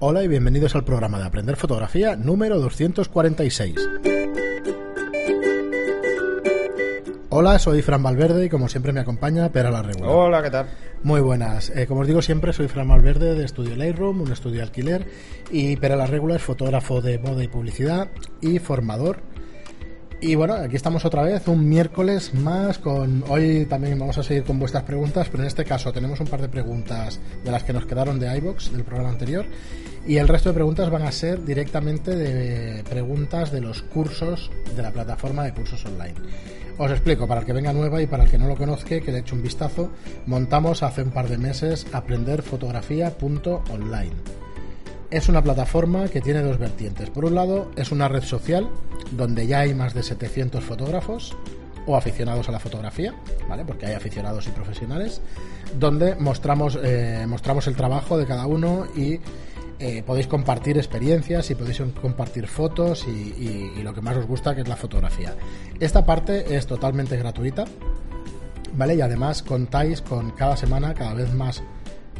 Hola y bienvenidos al programa de Aprender Fotografía número 246. Hola, soy Fran Valverde y como siempre me acompaña Pera la Regular. Hola, ¿qué tal? Muy buenas. Eh, como os digo siempre, soy Fran Valverde de Estudio Lightroom, un estudio de alquiler, y Pera la Regular es fotógrafo de moda y publicidad y formador y bueno, aquí estamos otra vez, un miércoles más con... Hoy también vamos a seguir con vuestras preguntas, pero en este caso tenemos un par de preguntas de las que nos quedaron de iBox del programa anterior y el resto de preguntas van a ser directamente de preguntas de los cursos de la plataforma de cursos online. Os explico, para el que venga nueva y para el que no lo conozca, que le eche un vistazo, montamos hace un par de meses aprenderfotografía.online es una plataforma que tiene dos vertientes. Por un lado, es una red social donde ya hay más de 700 fotógrafos o aficionados a la fotografía, ¿vale? Porque hay aficionados y profesionales, donde mostramos, eh, mostramos el trabajo de cada uno y eh, podéis compartir experiencias y podéis compartir fotos y, y, lo que más os gusta, que es la fotografía. Esta parte es totalmente gratuita, ¿vale? Y además contáis con cada semana cada vez más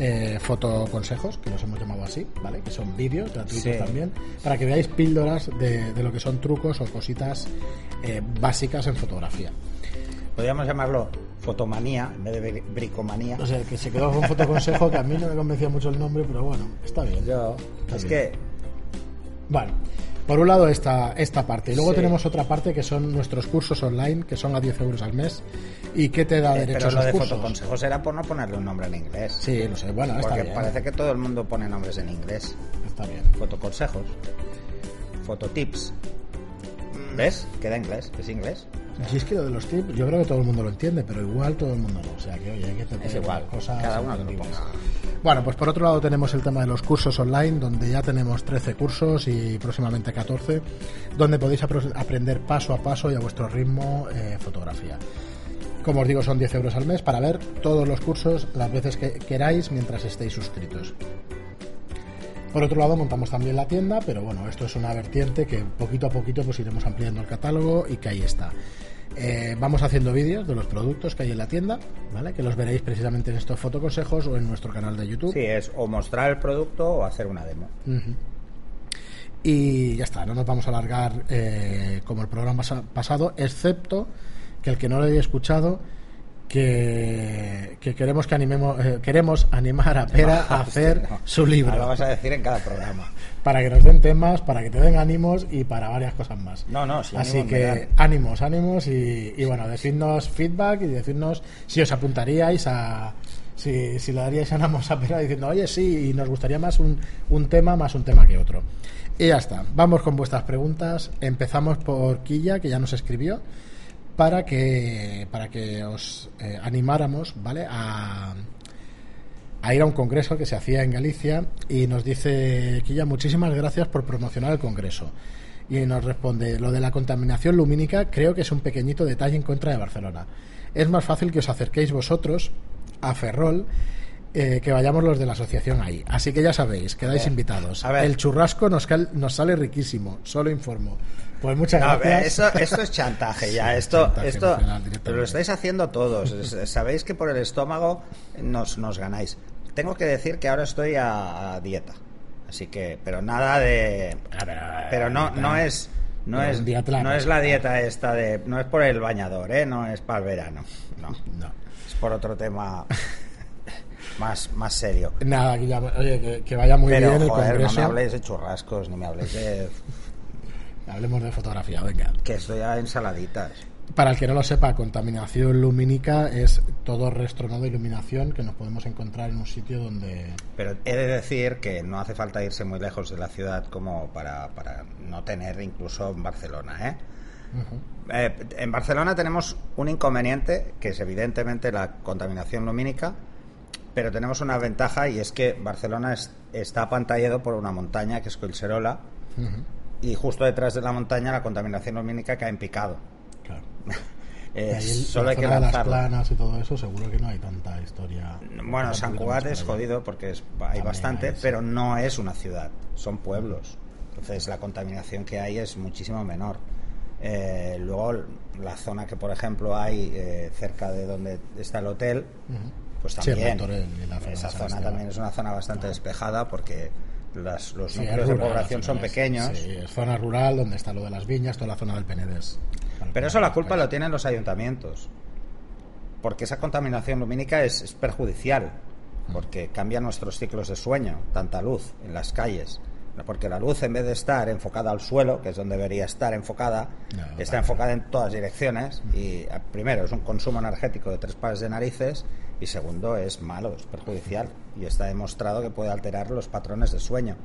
eh, fotoconsejos, que los hemos llamado así, ¿vale? Que son vídeos gratuitos también, para que veáis píldoras de, lo que son trucos o cositas eh, básicas en fotografía. Podríamos llamarlo fotomanía en vez de bricomanía. O sea, que se quedó con fotoconsejo, que a mí no me convencía mucho el nombre, pero bueno, está bien. Yo, es que... Bueno, por un lado esta, esta parte. Y luego tenemos otra parte que son nuestros cursos online, que son a 10 euros al mes. ¿Y qué te da eh, derecho a esos lo de cursos? fotoconsejos era por no ponerle un nombre en inglés. Sí, no sé. Bueno, está bien. parece que todo el mundo pone nombres en inglés. Está bien. Fotoconsejos. Fototips. ¿Ves? Queda inglés. Es inglés. Si es que lo de los tips, yo creo que todo el mundo lo entiende, pero igual todo el mundo no. O sea, que oye, hay que tener es igual. cosas. Cada uno lo ponga. Bueno, pues por otro lado tenemos el tema de los cursos online, donde ya tenemos 13 cursos y próximamente 14, donde podéis aprender paso a paso y a vuestro ritmo eh, fotografía. Como os digo, son 10 euros al mes para ver todos los cursos las veces que queráis mientras estéis suscritos. Por otro lado, montamos también la tienda, pero bueno, esto es una vertiente que poquito a poquito pues iremos ampliando el catálogo y que ahí está. Eh, vamos haciendo vídeos de los productos que hay en la tienda, ¿vale? Que los veréis precisamente en estos fotoconsejos o en nuestro canal de YouTube. Sí, es o mostrar el producto o hacer una demo. Y ya está, no nos vamos a alargar eh, como el programa pasado, excepto que el que no lo haya escuchado que, queremos que animemos eh, queremos animar a Pera a hacer su libro. Lo vas a decir en cada programa. Para que nos den temas, para que te den ánimos y para varias cosas más. No, no, sí, Así que ánimos, ánimos y, bueno, decidnos feedback y decirnos si os apuntaríais a si, si le daríais ánimos a Pera diciendo, oye, sí, y nos gustaría más un, un tema más un tema que otro. Y ya está. Vamos con vuestras preguntas. Empezamos por Quilla, que ya nos escribió para que, para que os eh, animáramos ¿vale? A, a, ir a un congreso que se hacía en Galicia y nos dice Quilla, muchísimas gracias por promocionar el congreso. Y nos responde, lo de la contaminación lumínica creo que es un pequeñito detalle en contra de Barcelona. Es más fácil que os acerquéis vosotros a Ferrol eh, que vayamos los de la asociación ahí. Así que ya sabéis, quedáis invitados. El churrasco nos, nos sale riquísimo, solo informo. Pues muchas gracias. esto es chantaje ya. Esto, esto lo estáis haciendo todos. Sabéis que por el estómago nos, nos ganáis. Tengo que decir que ahora estoy a, dieta. Así que, pero nada de. Pero no, no es. No es, no es la dieta esta de. No es por el bañador, ¿eh? No es para el verano. No. no. Es por otro tema. más, más serio. Nada, que, oye, que, vaya muy bien el joder, No me habléis de churrascos, ni me habléis de Hablemos de fotografía, venga. Que estoy a ensaladitas. Para el que no lo sepa, contaminación lumínica es todo restronado de iluminación que nos podemos encontrar en un sitio donde... Pero he de decir que no hace falta irse muy lejos de la ciudad como para, para no tener incluso en Barcelona, ¿eh? ¿eh? en Barcelona tenemos un inconveniente, que es evidentemente la contaminación lumínica, pero tenemos una ventaja y es que Barcelona está apantallado por una montaña que es Collserola, y justo detrás de la montaña la contaminación lumínica cae en picado. Claro. solo hay que lanzarlo. las planas y todo eso, seguro que no hay tanta historia. Bueno, San Cugat es jodido porque hay bastante, pero no es una ciudad, son pueblos. Entonces la contaminación que hay es muchísimo menor. Eh, luego la zona que por ejemplo hay eh, cerca de donde está el hotel, pues también esa zona también es una zona bastante despejada porque los núcleos de población son pequeños. Sí, es zona rural donde está lo de las viñas, toda la zona del Penedés. Pero eso la culpa lo tienen los ayuntamientos. Porque esa contaminación lumínica es, perjudicial. Mm. Porque cambia nuestros ciclos de sueño, tanta luz en las calles. Porque la luz, en vez de estar enfocada al suelo, que es donde debería estar enfocada, está enfocada en todas direcciones. Y primero, es un consumo energético de tres pares de narices. Y segundo, es malo, es perjudicial. Y está demostrado que puede alterar los patrones de sueño.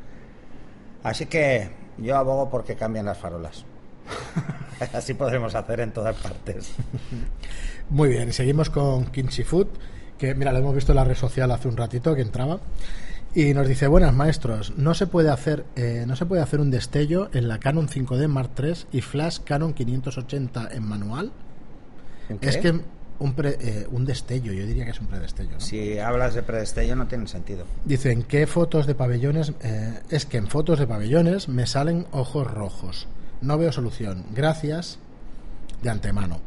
Así que yo abogo porque cambien las farolas. Así podremos hacer en todas partes. Muy bien, y seguimos con Kimchi Food, que mira, lo hemos visto en la red social hace un ratito que entraba. Y nos dice, buenas maestros, no se puede hacer, eh, no se puede hacer un destello en la Canon 5D Mark III y Flash Canon 580 en manual. Es que un, eh, un destello, yo diría que es un predestello. Si hablas de predestello no tiene sentido. Dicen que fotos de pabellones, eh, es que en fotos de pabellones me salen ojos rojos. No veo solución. Gracias de antemano.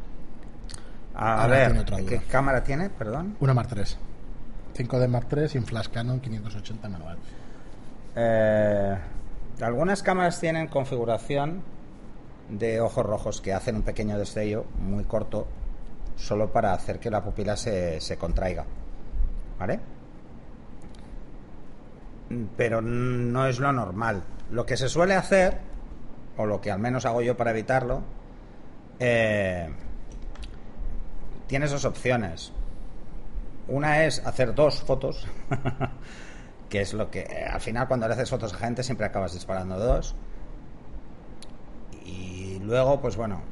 A, ver, ¿qué cámara tiene? Perdón. Una Mark 3. 5D Mark III y un Flash Canon 580 manual. Eh, algunas cámaras tienen configuración de ojos rojos que hacen un pequeño destello muy corto solo para hacer que la pupila se, se contraiga. ¿Vale? Pero no es lo normal. Lo que se suele hacer o lo que al menos hago yo para evitarlo, eh, tienes dos opciones. Una es hacer dos fotos, que es lo que eh, al final cuando le haces fotos a gente siempre acabas disparando dos. Y luego, pues bueno,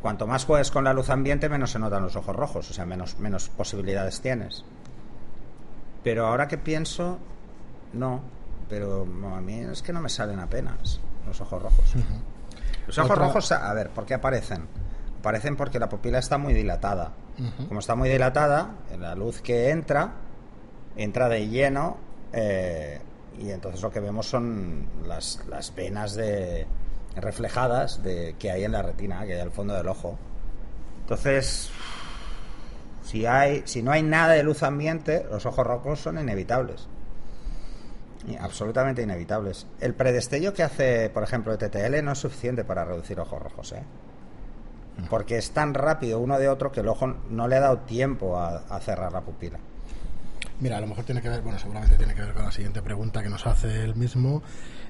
cuanto más juegues con la luz ambiente, menos se notan los ojos rojos, o sea, menos, menos posibilidades tienes. Pero ahora que pienso, no, pero a mí es que no me salen apenas los ojos rojos. Los ojos rojos, a ver, ¿por qué aparecen? Aparecen porque la pupila está muy dilatada. Como está muy dilatada, la luz que entra, entra de lleno eh, y entonces lo que vemos son las, las venas de, reflejadas de, que hay en la retina, que hay al fondo del ojo. Entonces, si, hay, si no hay nada de luz ambiente, los ojos rojos son inevitables absolutamente inevitables. El predestello que hace, por ejemplo, el TTL no es suficiente para reducir ojos rojos, ¿eh? Porque es tan rápido uno de otro que el ojo no le ha dado tiempo a, cerrar la pupila. Mira, a lo mejor tiene que ver, bueno, seguramente tiene que ver con la siguiente pregunta que nos hace él mismo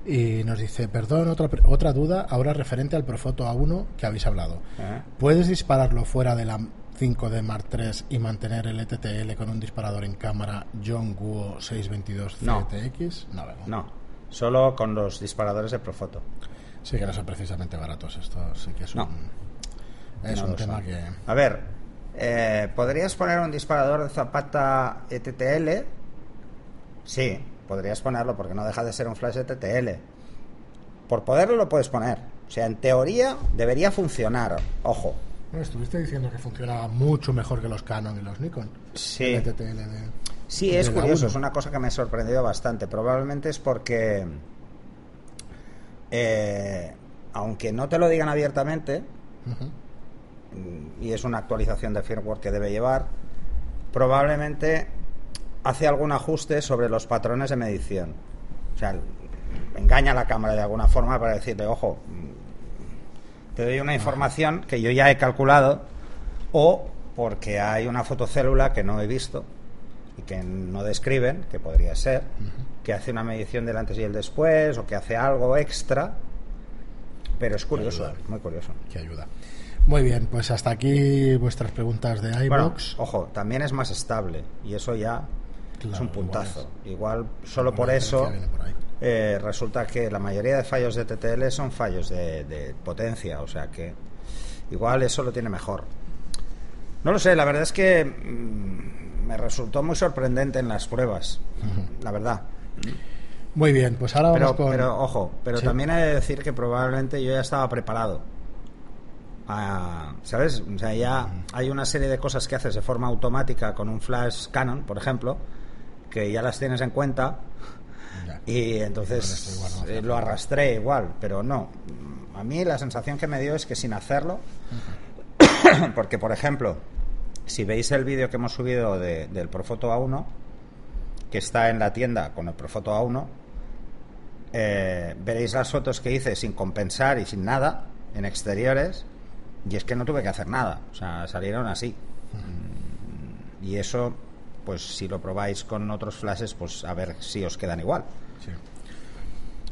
y nos dice, perdón, otra, otra duda, ahora referente al Profoto A1 que habéis hablado. ¿Eh? ¿Puedes dispararlo fuera de la 5D Mark III y mantener el ETTL con un disparador en cámara John Guo 622 CTX? No, no, solo con los disparadores de Profoto. Sí, que no son precisamente baratos. Esto sí que es un, es un tema que. A ver, eh, ¿podrías poner un disparador de Zapata ETTL? Sí, podrías ponerlo porque no deja de ser un flash ETTL. Por poderlo lo puedes poner. O sea, en teoría debería funcionar. Ojo, estuviste diciendo que funcionaba mucho mejor que los Canon y los Nikon. Sí. sí, es curioso, es una cosa que me ha sorprendido bastante. Probablemente es porque, eh, aunque no te lo digan abiertamente, y es una actualización de firmware que debe llevar, probablemente hace algún ajuste sobre los patrones de medición. O sea, engaña a la cámara de alguna forma para decirle, ojo, te doy una información que yo ya he calculado o porque hay una fotocélula que no he visto y que no describen, que podría ser, que hace una medición del antes y el después o que hace algo extra, pero es curioso, muy curioso. Que ayuda. Muy bien, pues hasta aquí vuestras preguntas de iBox. ojo, también es más estable y eso ya es un puntazo. Igual, solo por eso eh, resulta que la mayoría de fallos de TTL son fallos de, potencia, o sea que igual eso lo tiene mejor. No lo sé, la verdad es que mm, me resultó muy sorprendente en las pruebas, la verdad. Muy bien, pues ahora vamos pero, Pero ojo, pero también hay que decir que probablemente yo ya estaba preparado. ¿Sabes? O sea, ya hay una serie de cosas que haces de forma automática con un flash Canon, por ejemplo, que ya las tienes en cuenta y entonces eh, lo arrastré igual, pero no. A mí la sensación que me dio es que sin hacerlo, porque por ejemplo, si veis el vídeo que hemos subido del Profoto A1, que está en la tienda con el Profoto A1, eh, veréis las fotos que hice sin compensar y sin nada en exteriores y es que no tuve que hacer nada, o sea, salieron así. Y eso, pues si lo probáis con otros flashes, pues a ver si os quedan igual.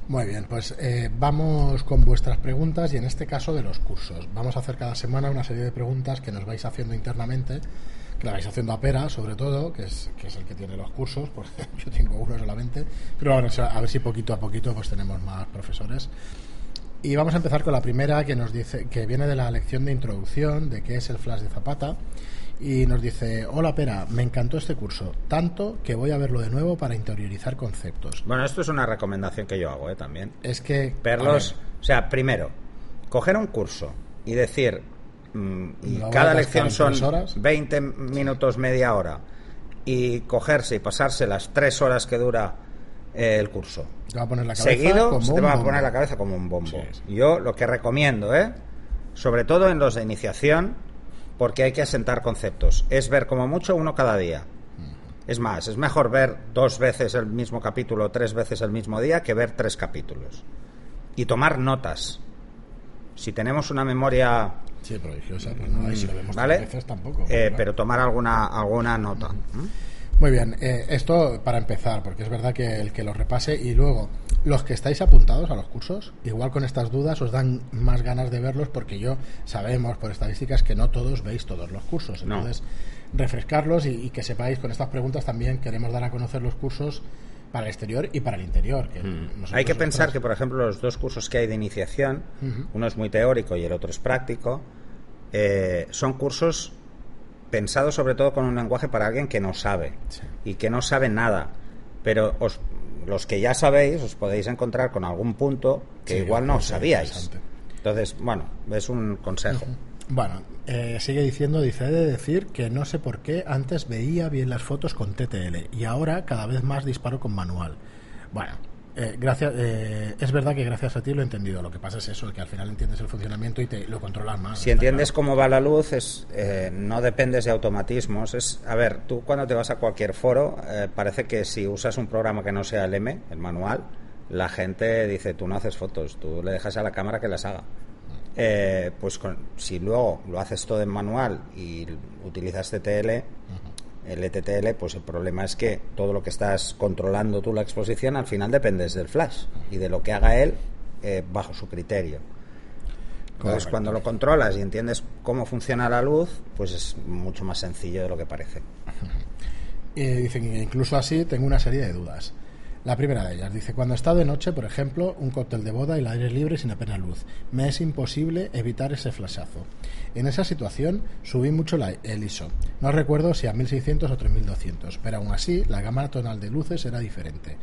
Muy bien, pues eh, vamos con vuestras preguntas y en este caso de los cursos. Vamos a hacer cada semana una serie de preguntas que nos vais haciendo internamente, que la vais haciendo a Pera, sobre todo, que es, que es el que tiene los cursos, porque yo tengo uno solamente, pero bueno, a ver si poquito a poquito pues tenemos más profesores. Y vamos a empezar con la primera que nos dice que viene de la lección de introducción de qué es el flash de Zapata y nos dice, hola Pera, me encantó este curso, tanto que voy a verlo de nuevo para interiorizar conceptos. Bueno, esto es una recomendación que yo hago ¿eh? también. Es que... Verlos, o sea, primero, coger un curso y decir, mm, y cada lección son 20 minutos, media hora, y cogerse y pasarse las tres horas que dura eh, el curso. Te va a poner la cabeza Seguido, te va a poner la cabeza como un bombo. Yo lo que recomiendo, ¿eh? sobre todo en los de iniciación, porque hay que asentar conceptos. Es ver como mucho uno cada día. Es más, es mejor ver dos veces el mismo capítulo, tres veces el mismo día, que ver tres capítulos. Y tomar notas. Si tenemos una memoria... Sí, prodigiosa, pues no, si lo vemos ¿vale? veces tampoco. Eh, pero tomar alguna, alguna nota. Muy bien, eh, esto para empezar, porque es verdad que el que lo repase y luego los que estáis apuntados a los cursos, igual con estas dudas os dan más ganas de verlos porque yo sabemos por estadísticas que no todos veis todos los cursos. Entonces, refrescarlos y, que sepáis con estas preguntas también queremos dar a conocer los cursos para el exterior y para el interior. Mm. Hay que pensar que, por ejemplo, los dos cursos que hay de iniciación, uno es muy teórico y el otro es práctico, eh, son cursos pensados sobre todo con un lenguaje para alguien que no sabe y que no sabe nada. Pero os los que ya sabéis os podéis encontrar con algún punto que igual no sabíais. Entonces, bueno, es un consejo. Bueno, eh, sigue diciendo, dice, he de decir que no sé por qué antes veía bien las fotos con TTL y ahora cada vez más disparo con manual. Bueno, eh, gracias, eh, es verdad que gracias a ti lo he entendido. Lo que pasa es eso, que al final entiendes el funcionamiento y te lo controlas más. Si entiendes cómo va la luz, es, eh, no dependes de automatismos. Es, a ver, tú cuando te vas a cualquier foro, parece que si usas un programa que no sea el M, el manual, la gente dice, tú no haces fotos, tú le dejas a la cámara que las haga. pues si luego lo haces todo en manual y utilizas TTL, el ETTL, pues el problema es que todo lo que estás controlando tú la exposición al final dependes del flash y de lo que haga él eh, bajo su criterio. Entonces, cuando lo controlas y entiendes cómo funciona la luz, pues es mucho más sencillo de lo que parece. Y dicen, incluso así tengo una serie de dudas. La primera de ellas dice, cuando está de noche, por ejemplo, un cóctel de boda y el aire libre sin apenas luz, me es imposible evitar ese flashazo. En esa situación subí mucho el ISO. No recuerdo si a 1600 o 3200, pero aún así la gama tonal de luces era diferente.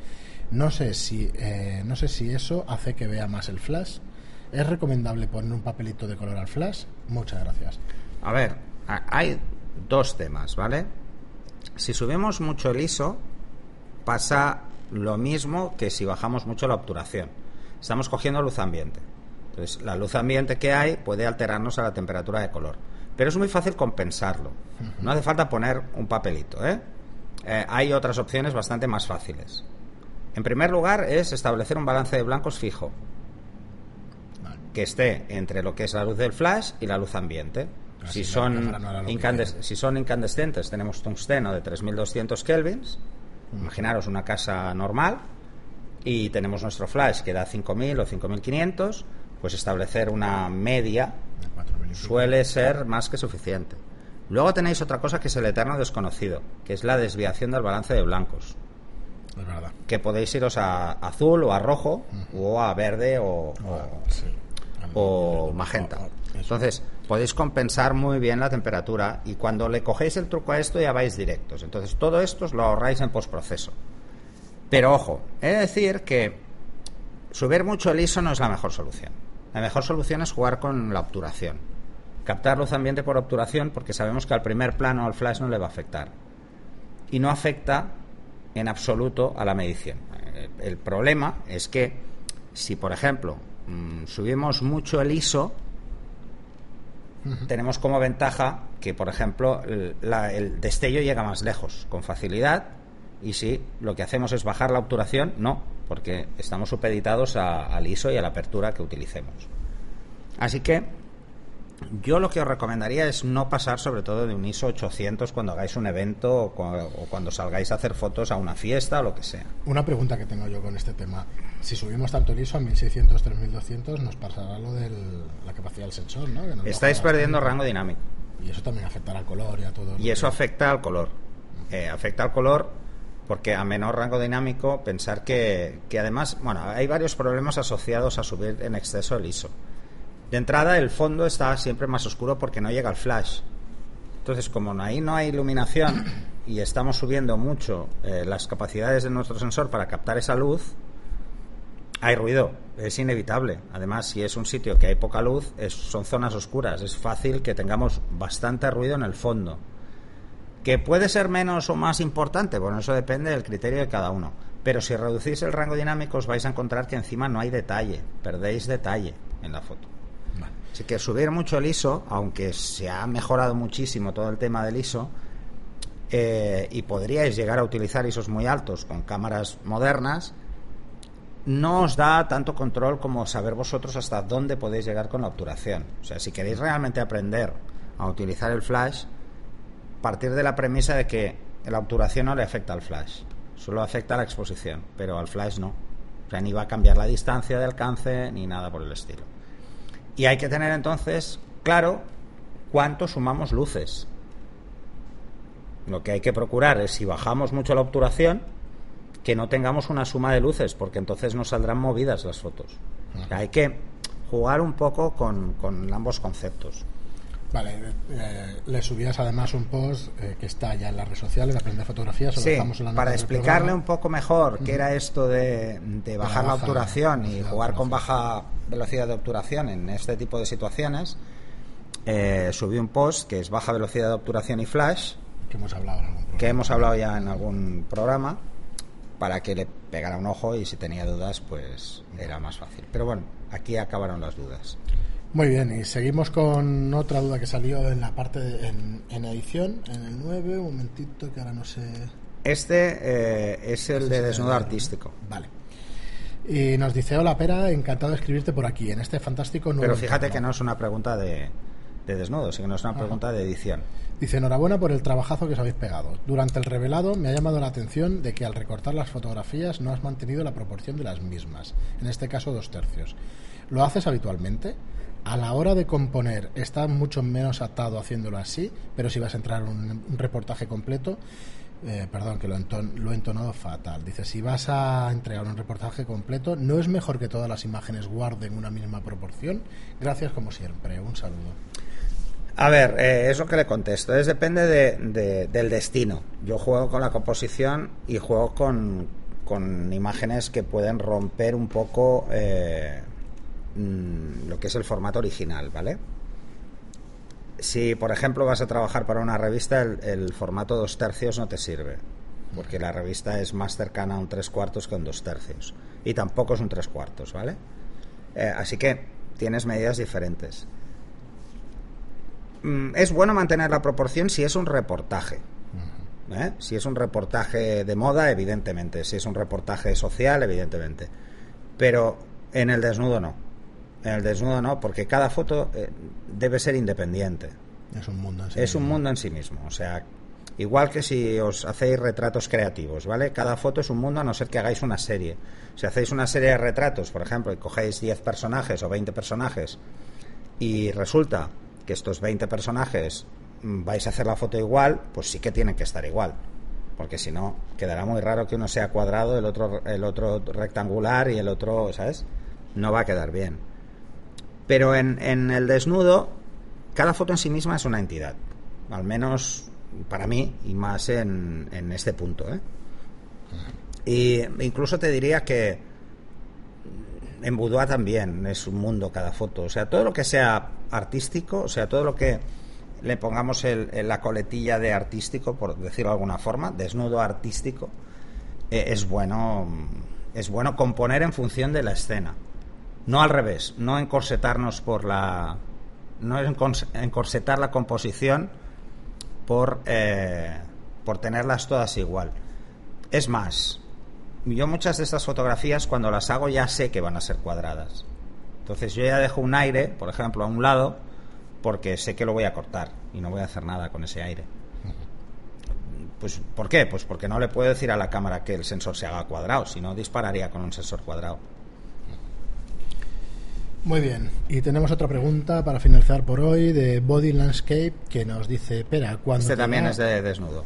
No sé si, eh, no sé si eso hace que vea más el flash. ¿Es recomendable poner un papelito de color al flash? Muchas gracias. A ver, hay dos temas, ¿vale? Si subimos mucho el ISO, pasa lo mismo que si bajamos mucho la obturación. Estamos cogiendo luz ambiente. Entonces, la luz ambiente que hay puede alterarnos a la temperatura de color. Pero es muy fácil compensarlo. No hace falta poner un papelito. ¿eh? Eh, hay otras opciones bastante más fáciles. En primer lugar, es establecer un balance de blancos fijo. Que esté entre lo que es la luz del flash y la luz ambiente. Si son, si son incandescentes, tenemos tungsteno de 3200 kelvins Imaginaros una casa normal y tenemos nuestro flash que da 5.000 o 5.500, pues establecer una media suele ser más que suficiente. Luego tenéis otra cosa que es el eterno desconocido, que es la desviación del balance de blancos. Que podéis iros a azul o a rojo o a verde o, o magenta. Entonces, podéis compensar muy bien la temperatura y cuando le cogéis el truco a esto ya vais directos. Entonces, todo esto os lo ahorráis en postproceso. Pero ojo, he de decir que subir mucho el ISO no es la mejor solución. La mejor solución es jugar con la obturación. Captar luz ambiente por obturación porque sabemos que al primer plano al flash no le va a afectar. Y no afecta en absoluto a la medición. El problema es que si, por ejemplo, mm, subimos mucho el ISO, tenemos como ventaja que, por ejemplo, el, destello llega más lejos, con facilidad, Y si lo que hacemos es bajar la obturación, no, porque estamos supeditados al ISO y a la apertura que utilicemos. Así que yo lo que os recomendaría es no pasar sobre todo de un ISO 800 cuando hagáis un evento o cuando salgáis a hacer fotos a una fiesta o lo que sea. Una pregunta que tengo yo con este tema. Si subimos tanto el ISO a 1600, 3200, nos pasará lo de la capacidad del sensor, ¿no? Estáis perdiendo rango dinámico. Y eso también afectará al color y a todo. Y eso afecta al color. Eh, afecta al color porque a menor rango dinámico, pensar que, que además, bueno, hay varios problemas asociados a subir en exceso el ISO. De entrada, el fondo está siempre más oscuro porque no llega el flash. Entonces, como ahí no hay iluminación y estamos subiendo mucho eh, las capacidades de nuestro sensor para captar esa luz, hay ruido, es inevitable. Además, si es un sitio que hay poca luz, son zonas oscuras, es fácil que tengamos bastante ruido en el fondo. ¿Que puede ser menos o más importante? Bueno, eso depende del criterio de cada uno. Pero si reducís el rango dinámico, os vais a encontrar que encima no hay detalle, perdéis detalle en la foto. Así que subir mucho el ISO, aunque se ha mejorado muchísimo todo el tema del ISO, eh, y podríais llegar a utilizar ISOs muy altos con cámaras modernas, no os da tanto control como saber vosotros hasta dónde podéis llegar con la obturación. O sea, si queréis realmente aprender a utilizar el flash, partir de la premisa de que la obturación no le afecta al flash, solo afecta a la exposición, pero al flash no. O sea, ni va a cambiar la distancia de alcance ni nada por el estilo. Y hay que tener entonces claro cuánto sumamos luces. Lo que hay que procurar es si bajamos mucho la obturación, que no tengamos una suma de luces, porque entonces nos saldrán movidas las fotos. hay que jugar un poco con, ambos conceptos. Vale, eh, le subías además un post eh, que está ya en las redes sociales, de aprender fotografía. Sí, para explicarle un poco mejor qué era esto de, bajar la, obturación y jugar con baja velocidad de obturación en este tipo de situaciones, eh, subí un post que es baja velocidad de obturación y flash. Que hemos hablado, que hemos hablado ya en algún programa para que le pegara un ojo y si tenía dudas pues era más fácil. Pero bueno, aquí acabaron las dudas. Muy bien, y seguimos con otra duda que salió en la parte en, edición, en el 9, un momentito que ahora no sé. Este eh, es el de desnudo artístico. Vale. Y nos dice, hola Pera, encantado de escribirte por aquí, en este fantástico nuevo... Pero fíjate que no es una pregunta de, de desnudo, sino que no es una pregunta de edición. Dice, enhorabuena por el trabajazo que os habéis pegado. Durante el revelado me ha llamado la atención de que al recortar las fotografías no has mantenido la proporción de las mismas, en este caso dos tercios. ¿Lo haces habitualmente? A la hora de componer está mucho menos atado haciéndolo así, pero si vas a entrar un, un reportaje completo, eh, perdón, que lo, lo he entonado fatal. Dice, si vas a entregar un reportaje completo, ¿no es mejor que todas las imágenes guarden una misma proporción? Gracias como siempre. Un saludo. A ver, eh, es lo que le contesto. Es depende del destino. Yo juego con la composición y juego con, con imágenes que pueden romper un poco eh, mm, lo que es el formato original, ¿vale? si, por ejemplo, vas a trabajar para una revista, el, formato dos tercios no te sirve, porque la revista es más cercana a un tres cuartos que un dos tercios. Y tampoco es un tres cuartos, ¿vale? Eh, así que tienes medidas diferentes. Mm, es bueno mantener la proporción si es un reportaje. ¿eh? Si es un reportaje de moda, evidentemente. Si es un reportaje social, evidentemente. Pero en el desnudo no en el desnudo no, porque cada foto eh, debe ser independiente. Es un mundo en sí Es un mundo en sí mismo. O sea, igual que si os hacéis retratos creativos, ¿vale? Cada foto es un mundo a no ser que hagáis una serie. Si hacéis una serie de retratos, por ejemplo, y cogéis 10 personajes o 20 personajes y resulta que estos 20 personajes mm, vais a hacer la foto igual, pues sí que tienen que estar igual. Porque si no, quedará muy raro que uno sea cuadrado, el otro, el otro rectangular y el otro, ¿sabes? No va a quedar bien. Pero en, el desnudo, cada foto en sí misma es una entidad. Al menos para mí y más en, este punto. ¿eh? Y incluso te diría que en boudoir también es un mundo cada foto. O sea, todo lo que sea artístico, o sea, todo lo que le pongamos la coletilla de artístico, por decirlo de alguna forma, desnudo artístico, eh, es bueno es bueno componer en función de la escena. No al revés, no encorsetarnos por la. No encorsetar la composición por, eh, por tenerlas todas igual. Es más, yo muchas de estas fotografías cuando las hago ya sé que van a ser cuadradas. Entonces yo ya dejo un aire, por ejemplo, a un lado, porque sé que lo voy a cortar y no voy a hacer nada con ese aire. Pues, ¿Por qué? Pues porque no le puedo decir a la cámara que el sensor se haga cuadrado, si no dispararía con un sensor cuadrado. Muy bien, y tenemos otra pregunta para finalizar por hoy de Body Landscape que nos dice, espera, cuando... Este también es de desnudo.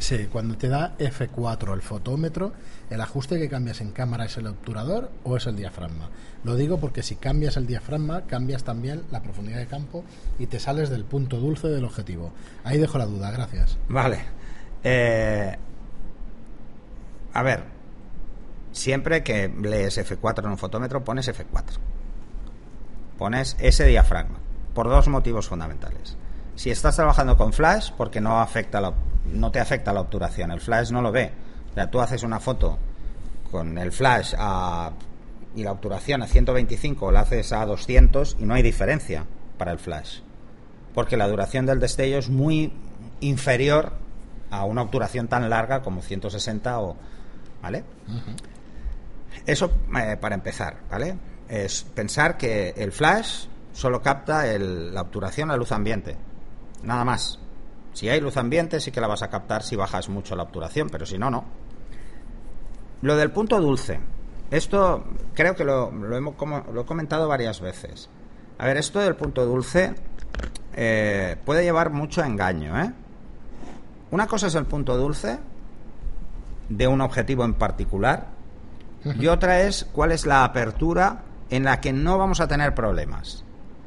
Sí, cuando te da F4 el fotómetro, ¿el ajuste que cambias en cámara es el obturador o es el diafragma? Lo digo porque si cambias el diafragma, cambias también la profundidad de campo y te sales del punto dulce del objetivo. Ahí dejo la duda, gracias. Vale. Eh, a ver, siempre que lees F4 en un fotómetro, pones F4. Pones ese diafragma, por dos motivos fundamentales. Si estás trabajando con flash, porque no, afecta la, no te afecta la obturación, el flash no lo ve. O sea, tú haces una foto con el flash y la obturación a 125 la haces a 200 y no hay diferencia para el flash. Porque la duración del destello es muy inferior a una obturación tan larga como 160 o... ¿Vale? Eso eh, para empezar, ¿vale? Es pensar que el flash solo capta la obturación a luz ambiente. Nada más. Si hay luz ambiente sí que la vas a captar si bajas mucho la obturación, pero si no, no. Lo del punto dulce. Esto creo que lo, hemos, lo he comentado varias veces. A ver, esto del punto dulce eh, puede llevar mucho engaño, ¿eh? Una cosa es el punto dulce de un objetivo en particular y otra es cuál es la apertura en la que no vamos a tener problemas,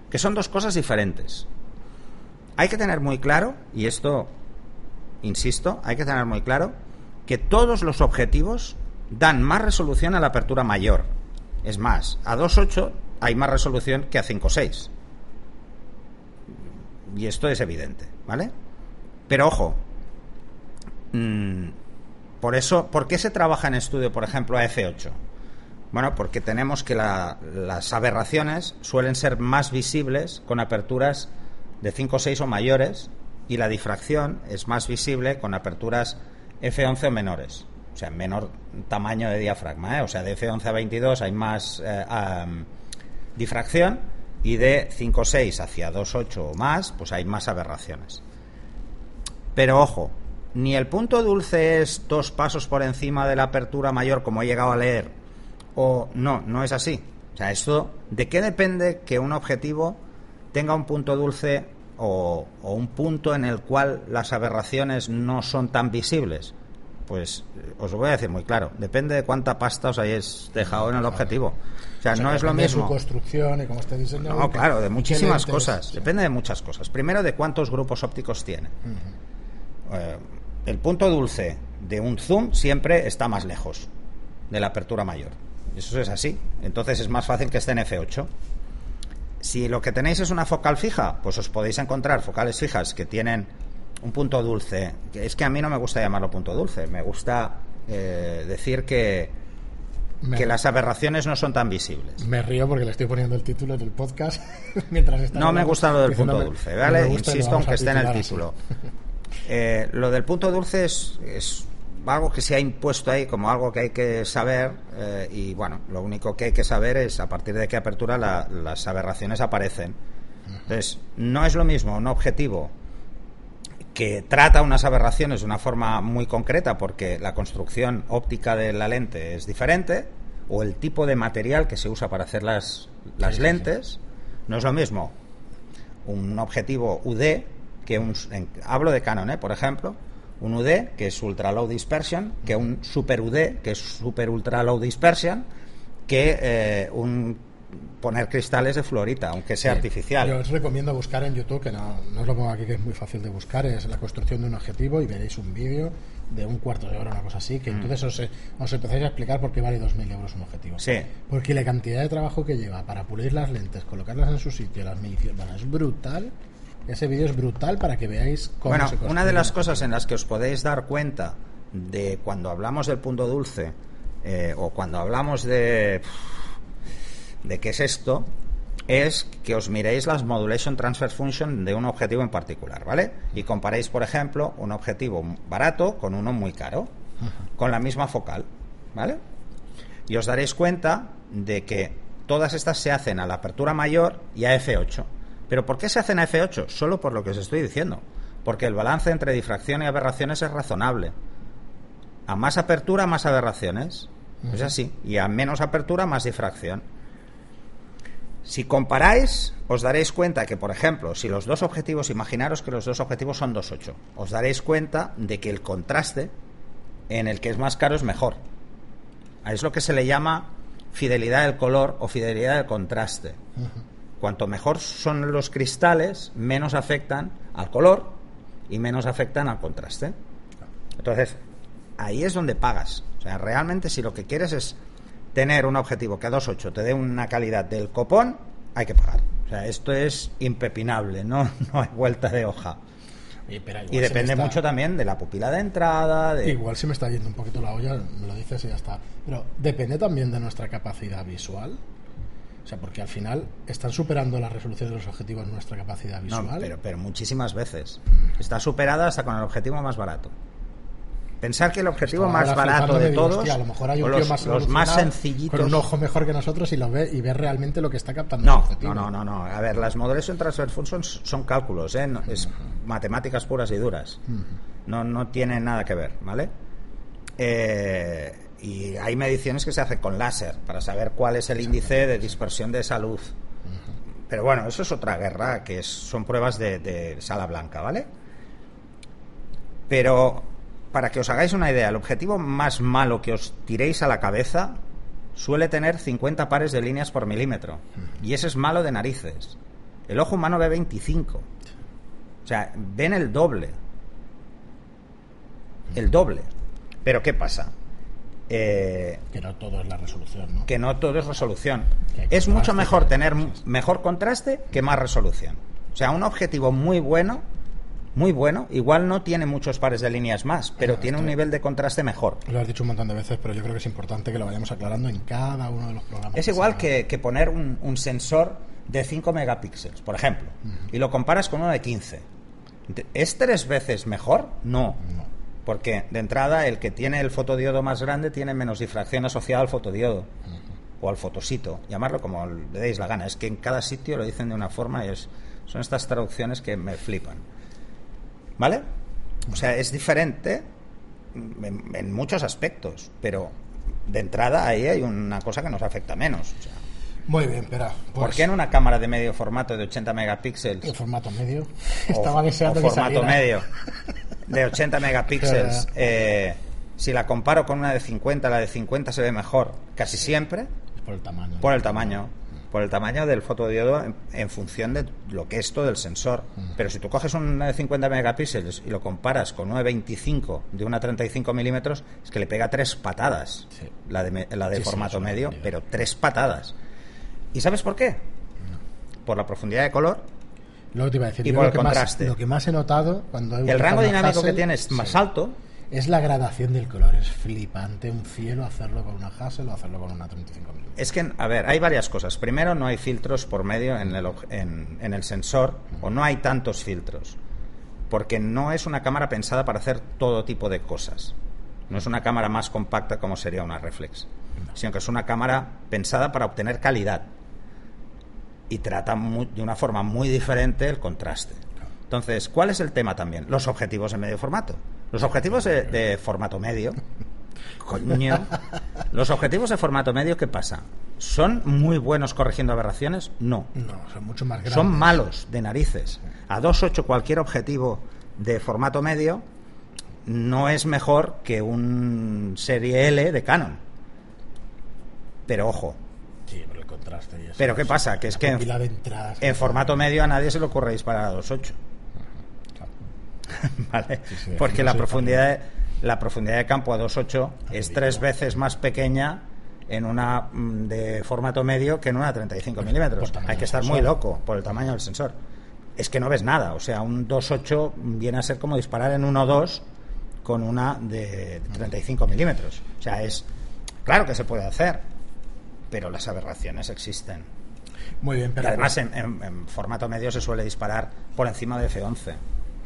que son dos cosas diferentes. Hay que tener muy claro, y esto, insisto, hay que tener muy claro, que todos los objetivos dan más resolución a la apertura mayor. Es más, a 2.8 hay más resolución que a 5.6. Y esto es evidente, ¿vale? Pero ojo, Mm, por eso, ¿por qué se trabaja en estudio, por ejemplo, a F8? Bueno, porque tenemos que las aberraciones suelen ser más visibles con aperturas de 5 o 6 o mayores y la difracción es más visible con aperturas F11 o menores, o sea, menor tamaño de diafragma, ¿eh? o sea, de F11 a 22 hay más eh, difracción y de 5 o 6 hacia 2,8 o más, pues hay más aberraciones. Pero ojo, ni el punto dulce es dos pasos por encima de la apertura mayor, como he llegado a leer, o no, no es así. O sea, esto, ¿de qué depende que un objetivo tenga un punto dulce o, un punto en el cual las aberraciones no son tan visibles? Pues eh, os lo voy a decir muy claro, depende de cuánta pasta os hayáis dejado en el objetivo. O sea, no es lo mismo. De su construcción y cómo esté diseñado. No, claro, de muchísimas cosas. Depende de muchas cosas. Primero, de cuántos grupos ópticos tiene el punto dulce de un zoom siempre está más lejos de la apertura mayor. Eso es así. Entonces es más fácil que esté en F8. Si lo que tenéis es una focal fija, pues os podéis encontrar focales fijas que tienen un punto dulce. Es que a mí no me gusta llamarlo punto dulce. Me gusta eh, decir que, que las aberraciones no son tan visibles. Me río porque le estoy poniendo el título del podcast mientras está No me gusta lo del punto dulce, ¿vale? Insisto aunque esté en el título. Eh, lo del punto dulce es, algo que se ha impuesto ahí como algo que hay que saber eh, y bueno, lo único que hay que saber es a partir de qué apertura las aberraciones aparecen. Entonces, no es lo mismo un objetivo que trata unas aberraciones de una forma muy concreta porque la construcción óptica de la lente es diferente o el tipo de material que se usa para hacer las, las lentes no es lo mismo un objetivo UD que un, hablo de Canon, ¿eh? por ejemplo, un UD que es ultra low dispersion, que un super UD que es super ultra low dispersion, que eh, un poner cristales de fluorita, aunque sea artificial. Yo os recomiendo buscar en YouTube, que no, no os lo pongo aquí, que es muy fácil de buscar, es la construcción de un objetivo y veréis un vídeo de un cuarto de hora, una cosa así, que mm. entonces os, os empezáis a explicar por qué vale 2.000 euros un objetivo. Sí. Porque la cantidad de trabajo que lleva para pulir las lentes, colocarlas en su sitio, las mediciones, es brutal. Ese vídeo es brutal para que veáis cómo Bueno, una de las cosas en las que os podéis dar cuenta de cuando hablamos del punto dulce eh, o cuando hablamos de de qué es esto es que os miréis las modulation transfer function de un objetivo en particular, ¿vale? Y comparéis, por ejemplo, un objetivo barato con uno muy caro. con la misma focal, ¿vale? Y os daréis cuenta de que todas estas se hacen a la apertura mayor y a f8. ¿Pero por qué se hacen a f8? Solo por lo que os estoy diciendo. Porque el balance entre difracción y aberraciones es razonable. A más apertura, más aberraciones. Es así. Y a menos apertura, más difracción. Si comparáis, os daréis cuenta que, por ejemplo, si los dos objetivos, imaginaros que los dos objetivos son 2.8, os daréis cuenta de que el contraste en el que es más caro es mejor. Es lo que se le llama fidelidad del color o fidelidad del contraste. Cuanto mejor son los cristales, menos afectan al color y menos afectan al contraste. Entonces, ahí es donde pagas. O sea, realmente si lo que quieres es tener un objetivo que a 2.8 te dé una calidad del copón, hay que pagar. O sea, esto es impepinable, no, no hay vuelta de hoja. y depende mucho también de la pupila de entrada. De... Igual se me está yendo un poquito la olla, me lo dices y ya está. Pero depende también de nuestra capacidad visual. O sea, porque al final están superando la resolución de los objetivos nuestra capacidad visual. No, pero, pero muchísimas veces. Está superada hasta con el objetivo más barato. Pensar que el objetivo más barato de, todos, a lo mejor hay un los, más, los más sencillitos, con un ojo mejor que nosotros y lo ve y ve realmente lo que está captando. No, no, no, no, A ver, las moderación transfer functions son cálculos, ¿eh? es matemáticas puras y duras. No, no tienen nada que ver, ¿vale? Eh, y hay mediciones que se hacen con láser para saber cuál es el índice de dispersión de esa luz. Pero bueno, eso es otra guerra, que son pruebas de, de sala blanca, ¿vale? Pero para que os hagáis una idea, el objetivo más malo que os tiréis a la cabeza suele tener 50 pares de líneas por milímetro. Y ese es malo de narices. El ojo humano ve 25. O sea, ven el doble. El doble. Pero ¿qué pasa? Eh, que no todo es la resolución, ¿no? Que no todo es resolución. Es mucho mejor tener mejor contraste que más resolución. O sea, un objetivo muy bueno muy bueno. Igual no tiene muchos pares de líneas más, pero tiene un nivel de contraste mejor. Lo has dicho un montón de veces, pero yo creo que es importante que lo vayamos aclarando en cada uno de los programas. Es igual que, poner un, sensor de 5 megapíxeles, por ejemplo, y lo comparas con uno de 15. ¿Es tres veces mejor? No. Porque de entrada el que tiene el fotodiodo más grande tiene menos difracción asociada al fotodiodo. O al fotosito, llamarlo como le deis la gana. Es que en cada sitio lo dicen de una forma y es, son estas traducciones que me flipan. ¿Vale? O sea, es diferente en, muchos aspectos, pero de entrada ahí hay una cosa que nos afecta menos. Muy bien, espera. ¿Por pues qué en una cámara de medio formato de 80 megapíxeles? ¿De formato medio? Estaba deseando formato medio de 80 megapíxeles. eh, si la comparo con una de 50, la de 50 se ve mejor casi siempre. Por el tamaño. Por el tamaño por el tamaño del fotodiodo en, función de lo que es todo el sensor. Pero si tú coges una de 50 megapíxeles y lo comparas con una de 25 de una 35 milímetros, es que le pega tres patadas la de, la de formato medio, pero tres patadas. ¿Y sabes por qué? Por la profundidad de color y por el contraste. lo que más he notado cuando el rango dinámico que tienes más alto es la gradación del color, es flipante un cielo hacerlo con una Hassel o hacerlo con una 35 mm. Es que, a ver, hay varias cosas. Primero, no hay filtros por medio en el, en, el sensor, o no hay tantos filtros, porque no es una cámara pensada para hacer todo tipo de cosas. No es una cámara más compacta como sería una reflex, sino que es una cámara pensada para obtener calidad y trata de una forma muy diferente el contraste. Entonces, ¿cuál es el tema también? Los objetivos en medio formato. Los objetivos de, formato medio. Coño. Los objetivos de formato medio, ¿qué pasa? ¿Son muy buenos corrigiendo aberraciones? No. No, son mucho más grandes. Son malos de narices. A 2.8 cualquier objetivo de formato medio no es mejor que un serie L de Canon. Pero ojo. Pero el contraste y eso Pero ¿qué pasa? Que es que en, formato medio a nadie se le ocurre disparar a 2.8. ¿vale? Porque la profundidad, de, la profundidad de campo a 2.8 es tres veces más pequeña en una mm, de formato medio que en una 35 milímetros. Hay que estar muy loco por el tamaño del sensor. Es que no ves nada. O sea, un 2.8 viene a ser como disparar en 1.2 con una de 35 milímetros. O sea, es. Claro que se puede hacer, pero las aberraciones existen. Muy bien, pero. además, en, en, formato medio se suele disparar por encima de F11.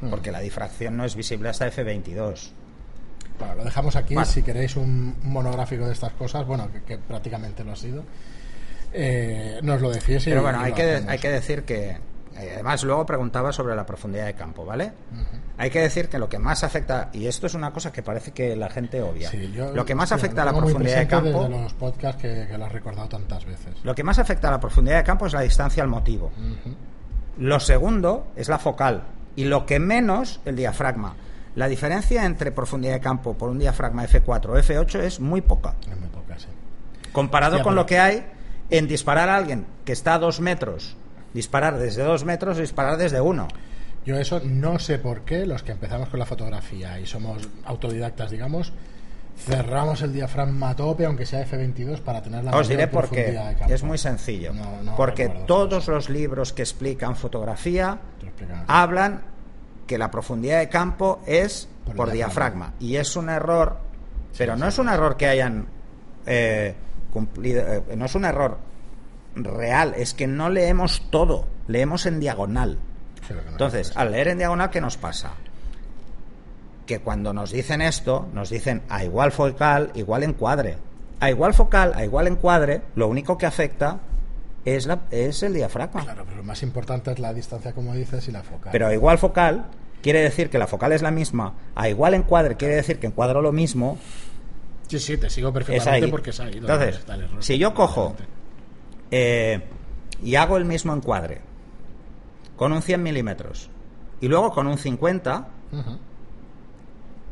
Mm. porque la difracción no es visible hasta F22. Bueno, lo dejamos aquí. Si queréis un monográfico de estas cosas, bueno, que, prácticamente lo ha sido, eh, nos lo decís. Pero bueno, hay que, hay que decir que, además luego preguntaba sobre la profundidad de campo, ¿vale? Hay que decir que lo que más afecta, y esto es una cosa que parece que la gente obvia, lo que más afecta a la profundidad de campo... los podcasts que, lo has recordado tantas veces. Lo que más afecta a la profundidad de campo es la distancia al motivo. Lo segundo es la focal, y lo que menos el diafragma. La diferencia entre profundidad de campo por un diafragma F4 o F8 es muy poca. Es muy poca, sí. Comparado con lo que hay en disparar a alguien que está a dos metros disparar desde dos metros o disparar desde uno. Yo eso no sé por qué los que empezamos con la fotografía y somos autodidactas, digamos, cerramos el diafragma a tope, aunque sea F22, para tener la Os diré por qué. Es muy sencillo. porque todos los libros que explican fotografía hablan que la profundidad de campo es por, diafragma. Y es un error, pero no es un error que hayan eh, cumplido, eh, no es un error real, es que no leemos todo, leemos en diagonal. Entonces, al leer en diagonal, ¿qué nos pasa? Que cuando nos dicen esto, nos dicen a igual focal, igual encuadre. A igual focal, a igual encuadre, lo único que afecta es, la, es el diafragma. Claro, pero lo más importante es la distancia, como dices, y la focal. Pero a igual focal quiere decir que la focal es la misma. A igual encuadre quiere decir que encuadro lo mismo. Sí, sí, te sigo perfectamente porque es ahí. Entonces, si yo cojo eh, y hago el mismo encuadre con un 100 milímetros y luego con un 50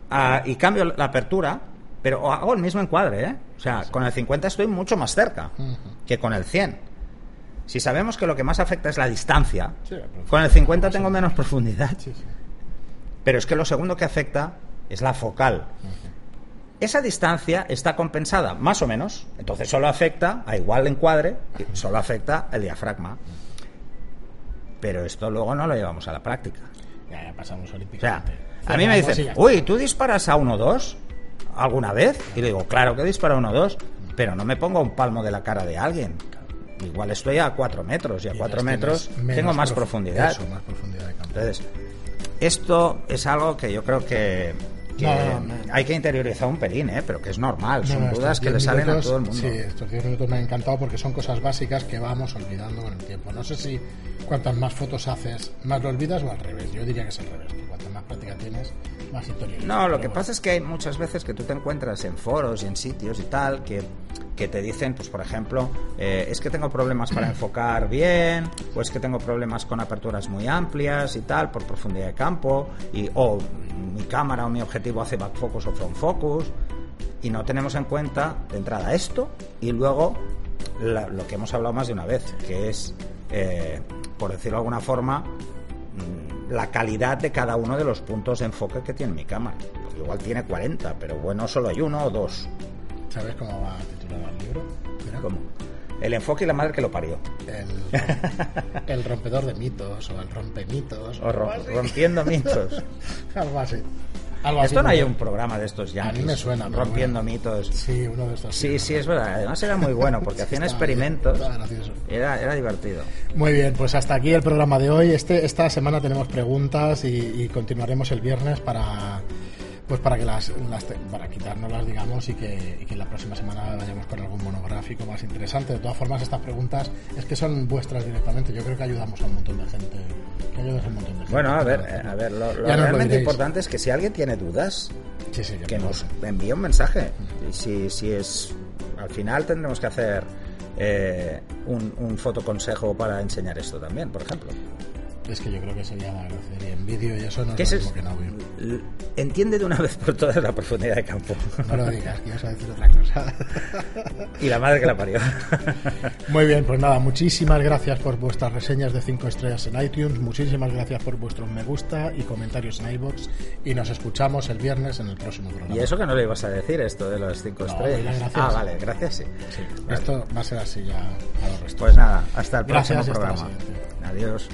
ah, y cambio la apertura, pero hago el mismo encuadre, ¿eh? O sea, con el 50 estoy mucho más cerca que con el 100. Si sabemos que lo que más afecta es la distancia, con el 50 tengo menos profundidad. Pero es que lo segundo que afecta es la focal. Esa distancia está compensada, más o menos, entonces solo afecta a igual encuadre, solo afecta el diafragma. Pero esto luego no lo llevamos a la práctica. Ya, ya pasamos olímpicamente. O sea, a mí me dicen, uy, ¿tú disparas a 1-2 alguna vez? Y le digo, claro que disparo a 1-2, pero no me pongo un palmo de la cara de alguien. Igual estoy a 4 metros y a 4 metros tengo más profundidad. más profundidad de campo. Entonces, esto es algo que yo creo que hay que interiorizar un pelín, ¿eh? pero que es normal, son dudas que le salen a todo el mundo. Sí, estos 10 minutos me han encantado porque son cosas básicas que vamos olvidando con el tiempo. No sé si cuantas más fotos haces, más lo olvidas o al revés. Yo diría que es al revés, que cuantas más práctica tienes, más interiorizas. No, lo que pasa es que hay muchas veces que tú te encuentras en foros y en sitios y tal que que te dicen, pues por ejemplo, eh, es que tengo problemas para enfocar bien, o es que tengo problemas con aperturas muy amplias y tal, por profundidad de campo, y, o mi cámara o mi objetivo hace back focus o front focus, y no tenemos en cuenta de entrada esto y luego lo que hemos hablado más de una vez, que es, eh, por decirlo de alguna forma, mm, la calidad de cada uno de los puntos de enfoque que tiene mi cámara. Igual tiene 40, pero bueno, solo hay uno o dos. ¿Sabes cómo va a titular el libro? ¿Cómo? El enfoque y la madre que lo parió. El, rompedor de mitos o el rompemitos. O rompiendo mitos. Algo así. Esto no hay un programa de estos ya. A mí me suena. Rompiendo mitos. Sí, uno de estos. Sí, sí, es verdad. Además era muy bueno porque hacían experimentos. Era, era divertido. Muy bien, pues hasta aquí el programa de hoy. Este, esta semana tenemos preguntas y continuaremos el viernes para pues para que las, las para quitárnoslas digamos y que, y que, la próxima semana vayamos con algún monográfico más interesante. De todas formas estas preguntas es que son vuestras directamente. Yo creo que ayudamos a un montón de gente. Que ayudas a un montón de gente. Bueno a ver a ver lo, realmente importante es que si alguien tiene dudas que nos envíe un mensaje. Y si, si es al final tendremos que hacer eh, un, un fotoconsejo para enseñar esto también por ejemplo es que yo creo que sería la grosería en vídeo y eso no es lo mismo que en audio. Entiende de una vez por todas la profundidad de campo. No lo digas, que ibas a decir otra cosa. y la madre que la parió. Muy bien, pues nada, muchísimas gracias por vuestras reseñas de 5 estrellas en iTunes, muchísimas gracias por vuestros me gusta y comentarios en iBox y nos escuchamos el viernes en el próximo programa. Y eso que no le ibas a decir, esto de las 5 estrellas. Ah, vale, gracias, sí. Esto va a ser así ya a los Pues nada, hasta el próximo programa. Adiós.